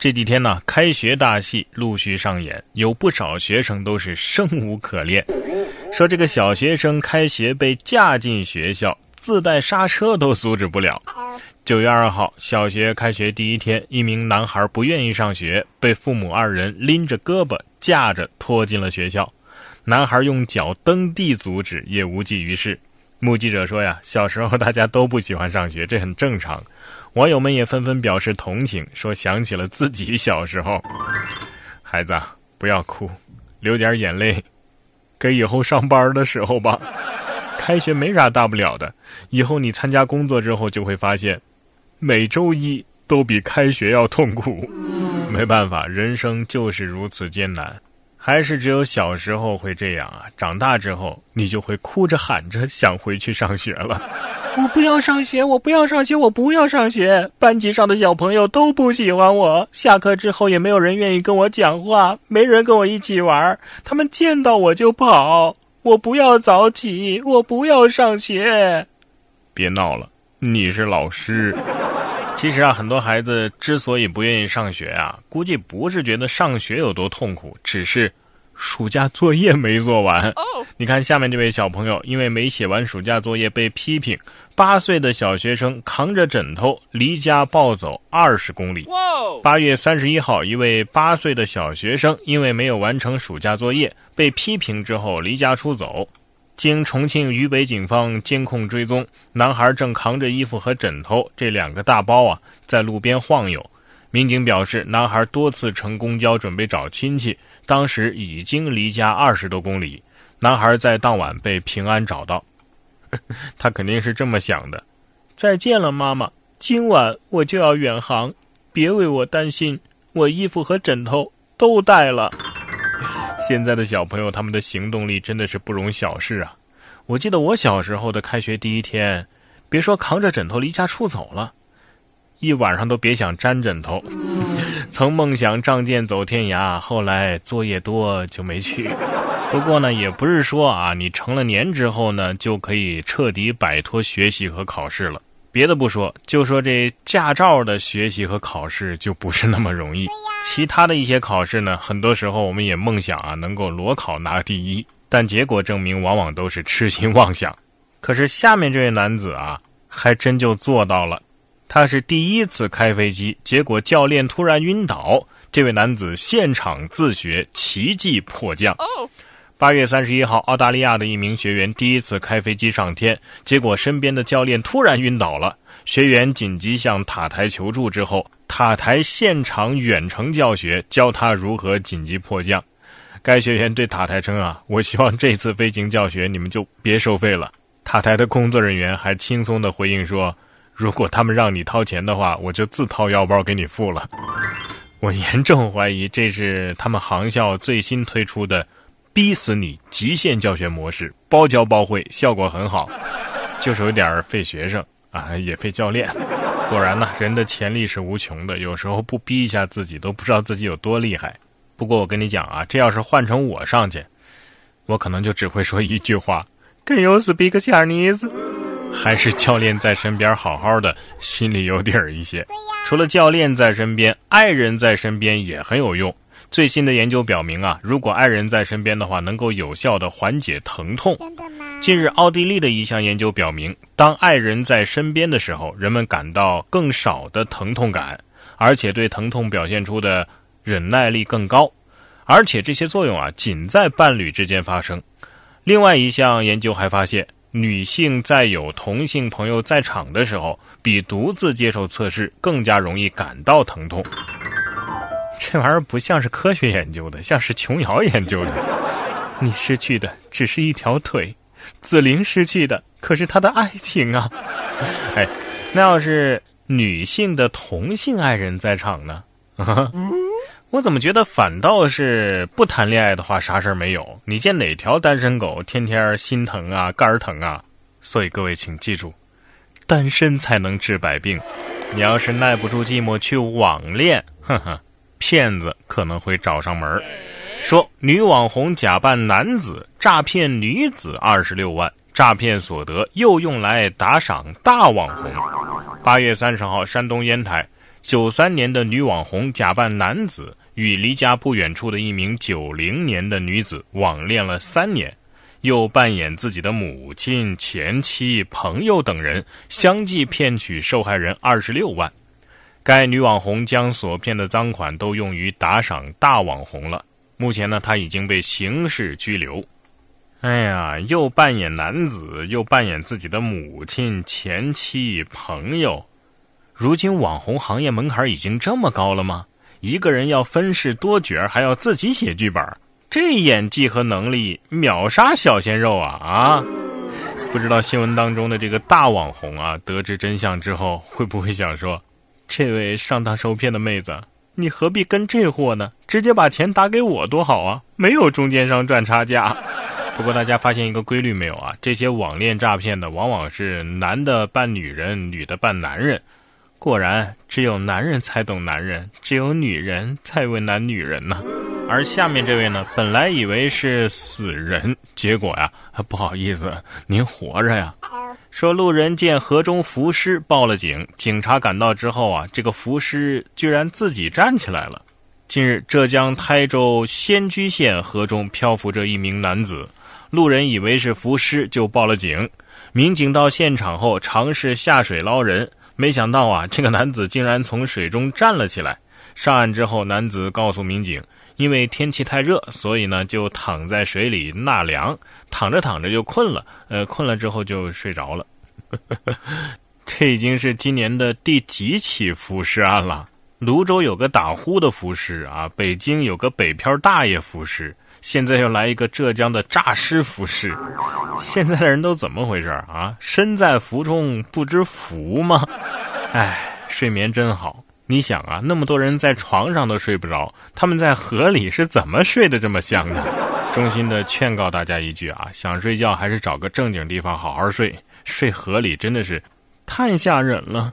这几天呢，开学大戏陆续上演，有不少学生都是生无可恋，说这个小学生开学被架进学校，自带刹车都阻止不了。九月二号，小学开学第一天，一名男孩不愿意上学，被父母二人拎着胳膊架着拖进了学校。男孩用脚蹬地阻止，也无济于事。目击者说呀，小时候大家都不喜欢上学，这很正常。网友们也纷纷表示同情，说想起了自己小时候。孩子，不要哭，流点眼泪，给以后上班的时候吧。开学没啥大不了的，以后你参加工作之后就会发现，每周一都比开学要痛苦。没办法，人生就是如此艰难。还是只有小时候会这样啊！长大之后，你就会哭着喊着想回去上学了。我不要上学，我不要上学，我不要上学。班级上的小朋友都不喜欢我，下课之后也没有人愿意跟我讲话，没人跟我一起玩。他们见到我就跑。我不要早起，我不要上学。别闹了，你是老师。其实啊，很多孩子之所以不愿意上学啊，估计不是觉得上学有多痛苦，只是暑假作业没做完。你看下面这位小朋友，因为没写完暑假作业被批评，八岁的小学生扛着枕头离家暴走二十公里。八月三十一号，一位八岁的小学生因为没有完成暑假作业被批评之后离家出走。经重庆渝北警方监控追踪，男孩正扛着衣服和枕头这两个大包啊，在路边晃悠。民警表示，男孩多次乘公交准备找亲戚，当时已经离家二十多公里。男孩在当晚被平安找到，他肯定是这么想的：再见了，妈妈，今晚我就要远航，别为我担心，我衣服和枕头都带了。现在的小朋友，他们的行动力真的是不容小视啊！我记得我小时候的开学第一天，别说扛着枕头离家出走了，一晚上都别想沾枕头。曾梦想仗剑走天涯，后来作业多就没去。不过呢，也不是说啊，你成了年之后呢，就可以彻底摆脱学习和考试了。别的不说，就说这驾照的学习和考试就不是那么容易。其他的一些考试呢，很多时候我们也梦想啊能够裸考拿第一，但结果证明往往都是痴心妄想。可是下面这位男子啊，还真就做到了。他是第一次开飞机，结果教练突然晕倒，这位男子现场自学，奇迹迫降。八月三十一号，澳大利亚的一名学员第一次开飞机上天，结果身边的教练突然晕倒了。学员紧急向塔台求助之后，塔台现场远程教学，教他如何紧急迫降。该学员对塔台称：“啊，我希望这次飞行教学你们就别收费了。”塔台的工作人员还轻松地回应说：“如果他们让你掏钱的话，我就自掏腰包给你付了。”我严重怀疑这是他们航校最新推出的。逼死你！极限教学模式，包教包会，效果很好，就是有点费学生啊，也费教练。果然呢，人的潜力是无穷的，有时候不逼一下自己，都不知道自己有多厉害。不过我跟你讲啊，这要是换成我上去，我可能就只会说一句话：“Can you speak Chinese？” 还是教练在身边好好的，心里有底儿一些。除了教练在身边，爱人在身边也很有用。最新的研究表明啊，如果爱人在身边的话，能够有效的缓解疼痛。真的吗？近日，奥地利的一项研究表明，当爱人在身边的时候，人们感到更少的疼痛感，而且对疼痛表现出的忍耐力更高。而且这些作用啊，仅在伴侣之间发生。另外一项研究还发现，女性在有同性朋友在场的时候，比独自接受测试更加容易感到疼痛。这玩意儿不像是科学研究的，像是琼瑶研究的。你失去的只是一条腿，紫菱失去的可是她的爱情啊！哎，那要是女性的同性爱人在场呢？我怎么觉得反倒是不谈恋爱的话啥事儿没有？你见哪条单身狗天天心疼啊、肝疼啊？所以各位请记住，单身才能治百病。你要是耐不住寂寞去网恋，哼哼。骗子可能会找上门说女网红假扮男子诈骗女子二十六万，诈骗所得又用来打赏大网红。八月三十号，山东烟台，九三年的女网红假扮男子，与离家不远处的一名九零年的女子网恋了三年，又扮演自己的母亲、前妻、朋友等人，相继骗取受害人二十六万。该女网红将所骗的赃款都用于打赏大网红了。目前呢，她已经被刑事拘留。哎呀，又扮演男子，又扮演自己的母亲、前妻、朋友。如今网红行业门槛已经这么高了吗？一个人要分饰多角，还要自己写剧本，这演技和能力秒杀小鲜肉啊啊！不知道新闻当中的这个大网红啊，得知真相之后会不会想说：“这位上当受骗的妹子，你何必跟这货呢？直接把钱打给我多好啊，没有中间商赚差价。”不过大家发现一个规律没有啊？这些网恋诈骗的往往是男的扮女人，女的扮男人。果然，只有男人才懂男人，只有女人才为难女人呢。而下面这位呢，本来以为是死人，结果呀，不好意思，您活着呀。说路人见河中浮尸，报了警。警察赶到之后啊，这个浮尸居然自己站起来了。近日，浙江台州仙居县河中漂浮着一名男子，路人以为是浮尸，就报了警。民警到现场后，尝试下水捞人。没想到啊，这个男子竟然从水中站了起来。上岸之后，男子告诉民警，因为天气太热，所以呢就躺在水里纳凉。躺着躺着就困了，呃，困了之后就睡着了。这已经是今年的第几起浮尸案了？泸州有个打呼的浮尸啊，北京有个北漂大爷浮尸。现在又来一个浙江的诈尸浮尸，现在的人都怎么回事啊？身在福中不知福吗？哎，睡眠真好。你想啊，那么多人在床上都睡不着，他们在河里是怎么睡得这么香的？衷心的劝告大家一句啊，想睡觉还是找个正经地方好好睡，睡河里真的是太吓人了。